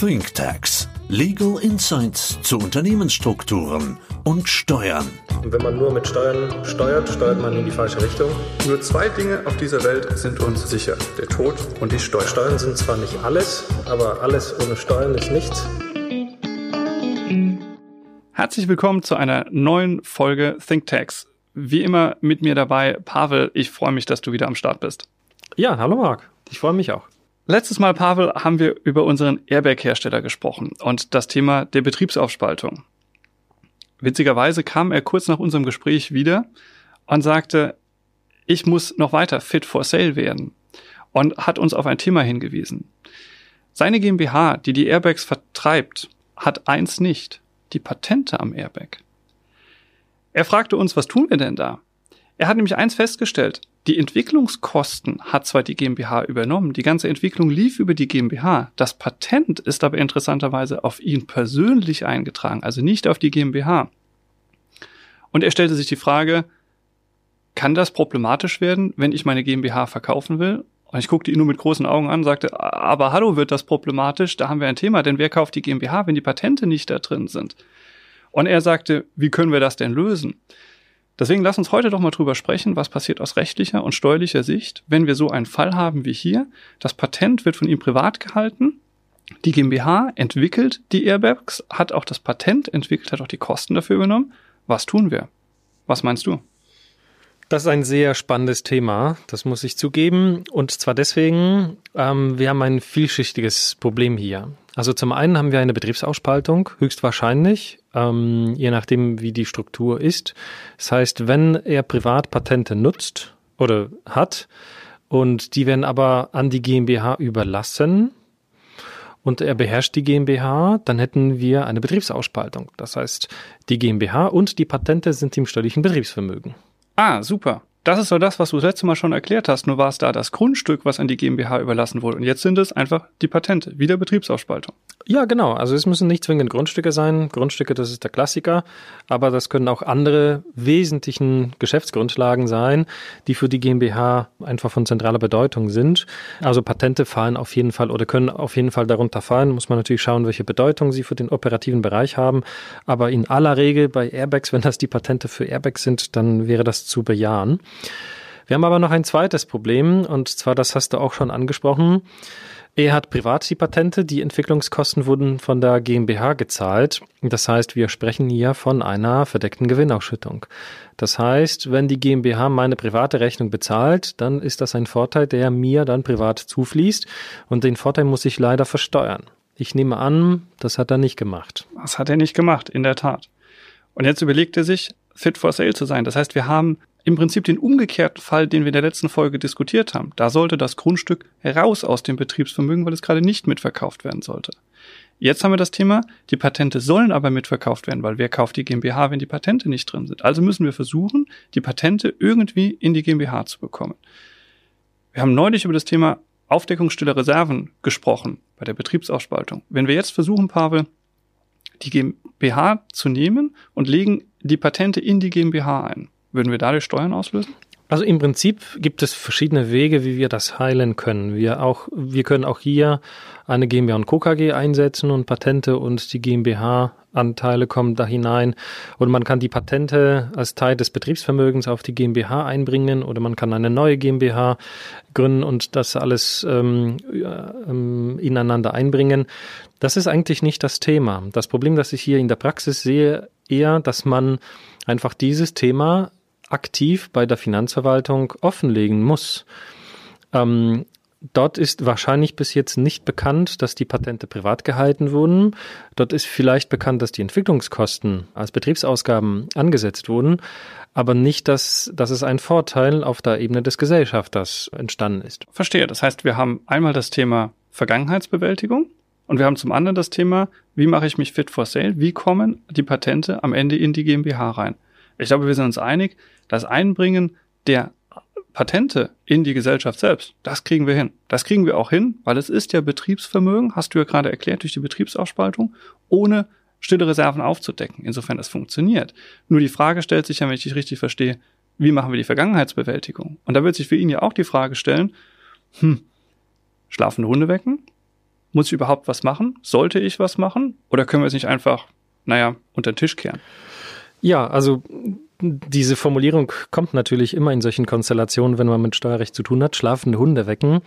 ThinkTax. Legal Insights zu Unternehmensstrukturen und Steuern. Und wenn man nur mit Steuern steuert, steuert man in die falsche Richtung. Nur zwei Dinge auf dieser Welt sind uns sicher. Der Tod und die Steuern. Steuern sind zwar nicht alles, aber alles ohne Steuern ist nichts. Herzlich willkommen zu einer neuen Folge ThinkTax. Wie immer mit mir dabei Pavel. Ich freue mich, dass du wieder am Start bist. Ja, hallo Marc. Ich freue mich auch. Letztes Mal, Pavel, haben wir über unseren Airbag-Hersteller gesprochen und das Thema der Betriebsaufspaltung. Witzigerweise kam er kurz nach unserem Gespräch wieder und sagte, ich muss noch weiter fit for sale werden und hat uns auf ein Thema hingewiesen. Seine GmbH, die die Airbags vertreibt, hat eins nicht, die Patente am Airbag. Er fragte uns, was tun wir denn da? Er hat nämlich eins festgestellt. Die Entwicklungskosten hat zwar die GmbH übernommen, die ganze Entwicklung lief über die GmbH. Das Patent ist aber interessanterweise auf ihn persönlich eingetragen, also nicht auf die GmbH. Und er stellte sich die Frage, kann das problematisch werden, wenn ich meine GmbH verkaufen will? Und ich guckte ihn nur mit großen Augen an sagte, aber hallo, wird das problematisch? Da haben wir ein Thema, denn wer kauft die GmbH, wenn die Patente nicht da drin sind? Und er sagte, wie können wir das denn lösen? Deswegen lass uns heute doch mal drüber sprechen, was passiert aus rechtlicher und steuerlicher Sicht, wenn wir so einen Fall haben wie hier. Das Patent wird von ihm privat gehalten. Die GmbH entwickelt die Airbags, hat auch das Patent entwickelt, hat auch die Kosten dafür übernommen. Was tun wir? Was meinst du? Das ist ein sehr spannendes Thema, das muss ich zugeben. Und zwar deswegen, ähm, wir haben ein vielschichtiges Problem hier. Also zum einen haben wir eine Betriebsausspaltung, höchstwahrscheinlich, ähm, je nachdem, wie die Struktur ist. Das heißt, wenn er Privatpatente nutzt oder hat und die werden aber an die GmbH überlassen, und er beherrscht die GmbH, dann hätten wir eine Betriebsausspaltung. Das heißt, die GmbH und die Patente sind im steuerlichen Betriebsvermögen. Ah, super. Das ist so das, was du das letzte Mal schon erklärt hast. Nur war es da das Grundstück, was an die GmbH überlassen wurde. Und jetzt sind es einfach die Patente, wieder Betriebsausspaltung. Ja, genau. Also es müssen nicht zwingend Grundstücke sein. Grundstücke, das ist der Klassiker. Aber das können auch andere wesentlichen Geschäftsgrundlagen sein, die für die GmbH einfach von zentraler Bedeutung sind. Also Patente fallen auf jeden Fall oder können auf jeden Fall darunter fallen. Muss man natürlich schauen, welche Bedeutung sie für den operativen Bereich haben. Aber in aller Regel bei Airbags, wenn das die Patente für Airbags sind, dann wäre das zu bejahen. Wir haben aber noch ein zweites Problem und zwar, das hast du auch schon angesprochen. Er hat privat die Patente, die Entwicklungskosten wurden von der GmbH gezahlt. Das heißt, wir sprechen hier von einer verdeckten Gewinnausschüttung. Das heißt, wenn die GmbH meine private Rechnung bezahlt, dann ist das ein Vorteil, der mir dann privat zufließt und den Vorteil muss ich leider versteuern. Ich nehme an, das hat er nicht gemacht. Das hat er nicht gemacht, in der Tat. Und jetzt überlegt er sich, fit for sale zu sein. Das heißt, wir haben im Prinzip den umgekehrten Fall, den wir in der letzten Folge diskutiert haben. Da sollte das Grundstück heraus aus dem Betriebsvermögen, weil es gerade nicht mitverkauft werden sollte. Jetzt haben wir das Thema, die Patente sollen aber mitverkauft werden, weil wer kauft die GmbH, wenn die Patente nicht drin sind? Also müssen wir versuchen, die Patente irgendwie in die GmbH zu bekommen. Wir haben neulich über das Thema Aufdeckung stiller Reserven gesprochen bei der Betriebsausspaltung. Wenn wir jetzt versuchen, Pavel, die GmbH zu nehmen und legen die Patente in die GmbH ein, würden wir dadurch Steuern auslösen? Also im Prinzip gibt es verschiedene Wege, wie wir das heilen können. Wir auch, wir können auch hier eine GmbH und Co. KG einsetzen und Patente und die GmbH Anteile kommen da hinein. Oder man kann die Patente als Teil des Betriebsvermögens auf die GmbH einbringen oder man kann eine neue GmbH gründen und das alles ähm, ähm, ineinander einbringen. Das ist eigentlich nicht das Thema. Das Problem, das ich hier in der Praxis sehe, eher, dass man einfach dieses Thema aktiv bei der Finanzverwaltung offenlegen muss. Ähm, dort ist wahrscheinlich bis jetzt nicht bekannt, dass die Patente privat gehalten wurden. Dort ist vielleicht bekannt, dass die Entwicklungskosten als Betriebsausgaben angesetzt wurden, aber nicht, dass, dass es ein Vorteil auf der Ebene des Gesellschafters entstanden ist. Verstehe. Das heißt, wir haben einmal das Thema Vergangenheitsbewältigung und wir haben zum anderen das Thema, wie mache ich mich fit for sale? Wie kommen die Patente am Ende in die GmbH rein? Ich glaube, wir sind uns einig, das Einbringen der Patente in die Gesellschaft selbst, das kriegen wir hin. Das kriegen wir auch hin, weil es ist ja Betriebsvermögen, hast du ja gerade erklärt, durch die Betriebsausspaltung, ohne stille Reserven aufzudecken. Insofern das funktioniert. Nur die Frage stellt sich ja, wenn ich dich richtig verstehe, wie machen wir die Vergangenheitsbewältigung? Und da wird sich für ihn ja auch die Frage stellen, hm, schlafende Hunde wecken? Muss ich überhaupt was machen? Sollte ich was machen? Oder können wir es nicht einfach, naja, unter den Tisch kehren? Ja, also diese Formulierung kommt natürlich immer in solchen Konstellationen, wenn man mit Steuerrecht zu tun hat, schlafende Hunde wecken.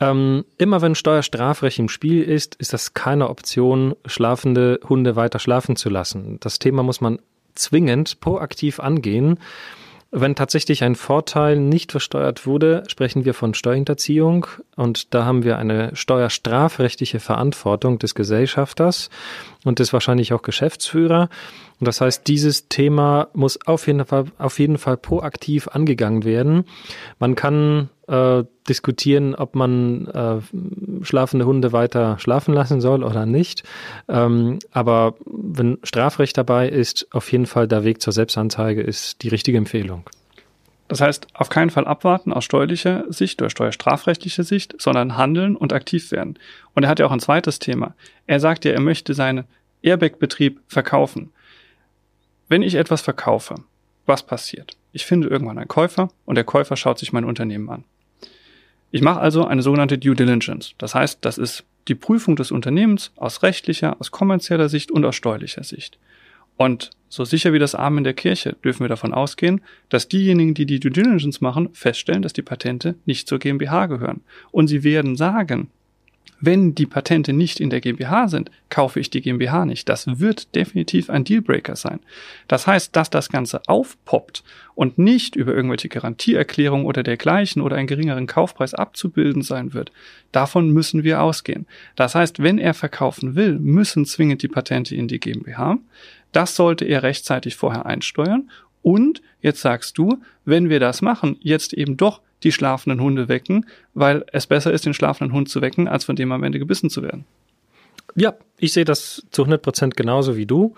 Ähm, immer wenn Steuerstrafrecht im Spiel ist, ist das keine Option, schlafende Hunde weiter schlafen zu lassen. Das Thema muss man zwingend proaktiv angehen. Wenn tatsächlich ein Vorteil nicht versteuert wurde, sprechen wir von Steuerhinterziehung und da haben wir eine steuerstrafrechtliche Verantwortung des Gesellschafters und des wahrscheinlich auch Geschäftsführer. Und das heißt, dieses Thema muss auf jeden Fall, auf jeden Fall proaktiv angegangen werden. Man kann äh, diskutieren, ob man äh, schlafende Hunde weiter schlafen lassen soll oder nicht. Ähm, aber wenn Strafrecht dabei ist, auf jeden Fall der Weg zur Selbstanzeige ist die richtige Empfehlung. Das heißt, auf keinen Fall abwarten aus steuerlicher Sicht oder steuerstrafrechtlicher Sicht, sondern handeln und aktiv werden. Und er hat ja auch ein zweites Thema. Er sagt ja, er möchte seinen Airbag-Betrieb verkaufen. Wenn ich etwas verkaufe, was passiert? Ich finde irgendwann einen Käufer und der Käufer schaut sich mein Unternehmen an. Ich mache also eine sogenannte Due Diligence. Das heißt, das ist die Prüfung des Unternehmens aus rechtlicher, aus kommerzieller Sicht und aus steuerlicher Sicht. Und so sicher wie das Arm in der Kirche dürfen wir davon ausgehen, dass diejenigen, die die Due Diligence machen, feststellen, dass die Patente nicht zur GmbH gehören. Und sie werden sagen, wenn die Patente nicht in der GmbH sind, kaufe ich die GmbH nicht. Das wird definitiv ein Dealbreaker sein. Das heißt, dass das Ganze aufpoppt und nicht über irgendwelche Garantieerklärungen oder dergleichen oder einen geringeren Kaufpreis abzubilden sein wird, davon müssen wir ausgehen. Das heißt, wenn er verkaufen will, müssen zwingend die Patente in die GmbH. Das sollte er rechtzeitig vorher einsteuern. Und jetzt sagst du, wenn wir das machen, jetzt eben doch die schlafenden Hunde wecken, weil es besser ist, den schlafenden Hund zu wecken, als von dem am Ende gebissen zu werden. Ja, ich sehe das zu 100 Prozent genauso wie du.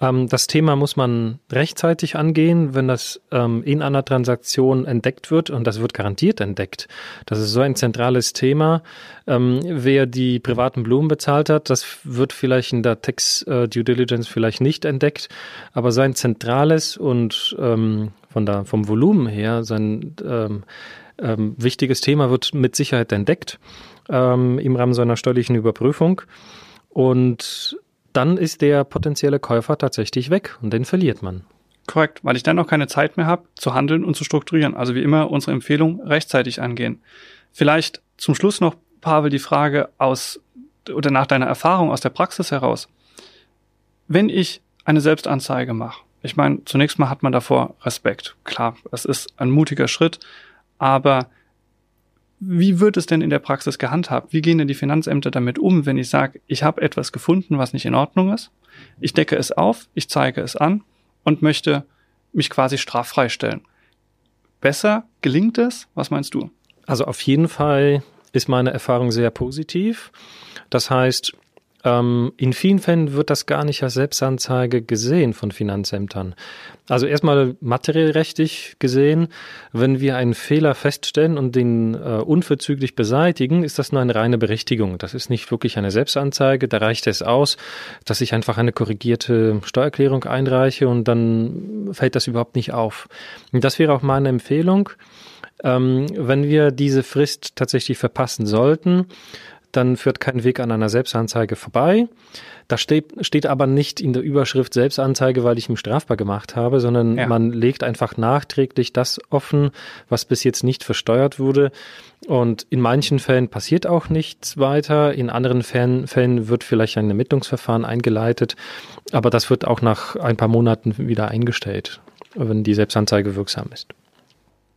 Ähm, das Thema muss man rechtzeitig angehen, wenn das ähm, in einer Transaktion entdeckt wird und das wird garantiert entdeckt. Das ist so ein zentrales Thema. Ähm, wer die privaten Blumen bezahlt hat, das wird vielleicht in der Tax äh, Due Diligence vielleicht nicht entdeckt, aber so ein zentrales und ähm, von der, vom Volumen her sein ähm, ähm, wichtiges Thema wird mit Sicherheit entdeckt ähm, im Rahmen seiner steuerlichen Überprüfung. Und dann ist der potenzielle Käufer tatsächlich weg und den verliert man. Korrekt, weil ich dann noch keine Zeit mehr habe, zu handeln und zu strukturieren. Also wie immer unsere Empfehlung rechtzeitig angehen. Vielleicht zum Schluss noch, Pavel, die Frage aus oder nach deiner Erfahrung aus der Praxis heraus. Wenn ich eine Selbstanzeige mache, ich meine, zunächst mal hat man davor Respekt. Klar, es ist ein mutiger Schritt, aber wie wird es denn in der Praxis gehandhabt? Wie gehen denn die Finanzämter damit um, wenn ich sage, ich habe etwas gefunden, was nicht in Ordnung ist? Ich decke es auf, ich zeige es an und möchte mich quasi straffrei stellen. Besser gelingt es? Was meinst du? Also auf jeden Fall ist meine Erfahrung sehr positiv. Das heißt, ähm, in vielen Fällen wird das gar nicht als Selbstanzeige gesehen von Finanzämtern. Also erstmal materiell rechtlich gesehen, wenn wir einen Fehler feststellen und den äh, unverzüglich beseitigen, ist das nur eine reine Berichtigung. Das ist nicht wirklich eine Selbstanzeige. Da reicht es aus, dass ich einfach eine korrigierte Steuererklärung einreiche und dann fällt das überhaupt nicht auf. Und das wäre auch meine Empfehlung. Ähm, wenn wir diese Frist tatsächlich verpassen sollten, dann führt kein Weg an einer Selbstanzeige vorbei. Da steht, steht aber nicht in der Überschrift Selbstanzeige, weil ich mich strafbar gemacht habe, sondern ja. man legt einfach nachträglich das offen, was bis jetzt nicht versteuert wurde. Und in manchen Fällen passiert auch nichts weiter. In anderen Fällen, Fällen wird vielleicht ein Ermittlungsverfahren eingeleitet. Aber das wird auch nach ein paar Monaten wieder eingestellt, wenn die Selbstanzeige wirksam ist.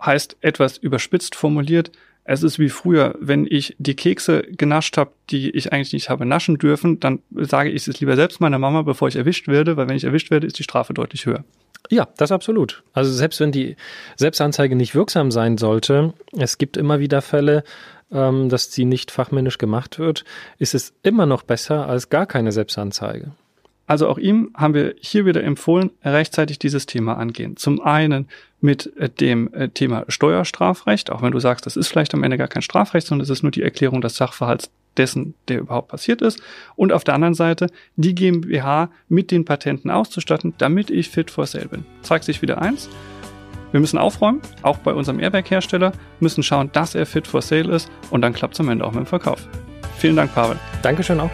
Heißt etwas überspitzt formuliert, es ist wie früher, wenn ich die Kekse genascht habe, die ich eigentlich nicht habe naschen dürfen, dann sage ich es lieber selbst meiner Mama, bevor ich erwischt werde, weil wenn ich erwischt werde, ist die Strafe deutlich höher. Ja, das absolut. Also selbst wenn die Selbstanzeige nicht wirksam sein sollte, es gibt immer wieder Fälle, ähm, dass sie nicht fachmännisch gemacht wird, ist es immer noch besser als gar keine Selbstanzeige. Also auch ihm haben wir hier wieder empfohlen, rechtzeitig dieses Thema angehen. Zum einen mit äh, dem äh, Thema Steuerstrafrecht, auch wenn du sagst, das ist vielleicht am Ende gar kein Strafrecht, sondern es ist nur die Erklärung des Sachverhalts dessen, der überhaupt passiert ist. Und auf der anderen Seite die GmbH mit den Patenten auszustatten, damit ich fit for sale bin. Zeigt sich wieder eins. Wir müssen aufräumen, auch bei unserem Airbag-Hersteller, müssen schauen, dass er fit for sale ist und dann klappt es am Ende auch mit dem Verkauf. Vielen Dank, Pavel. Dankeschön auch.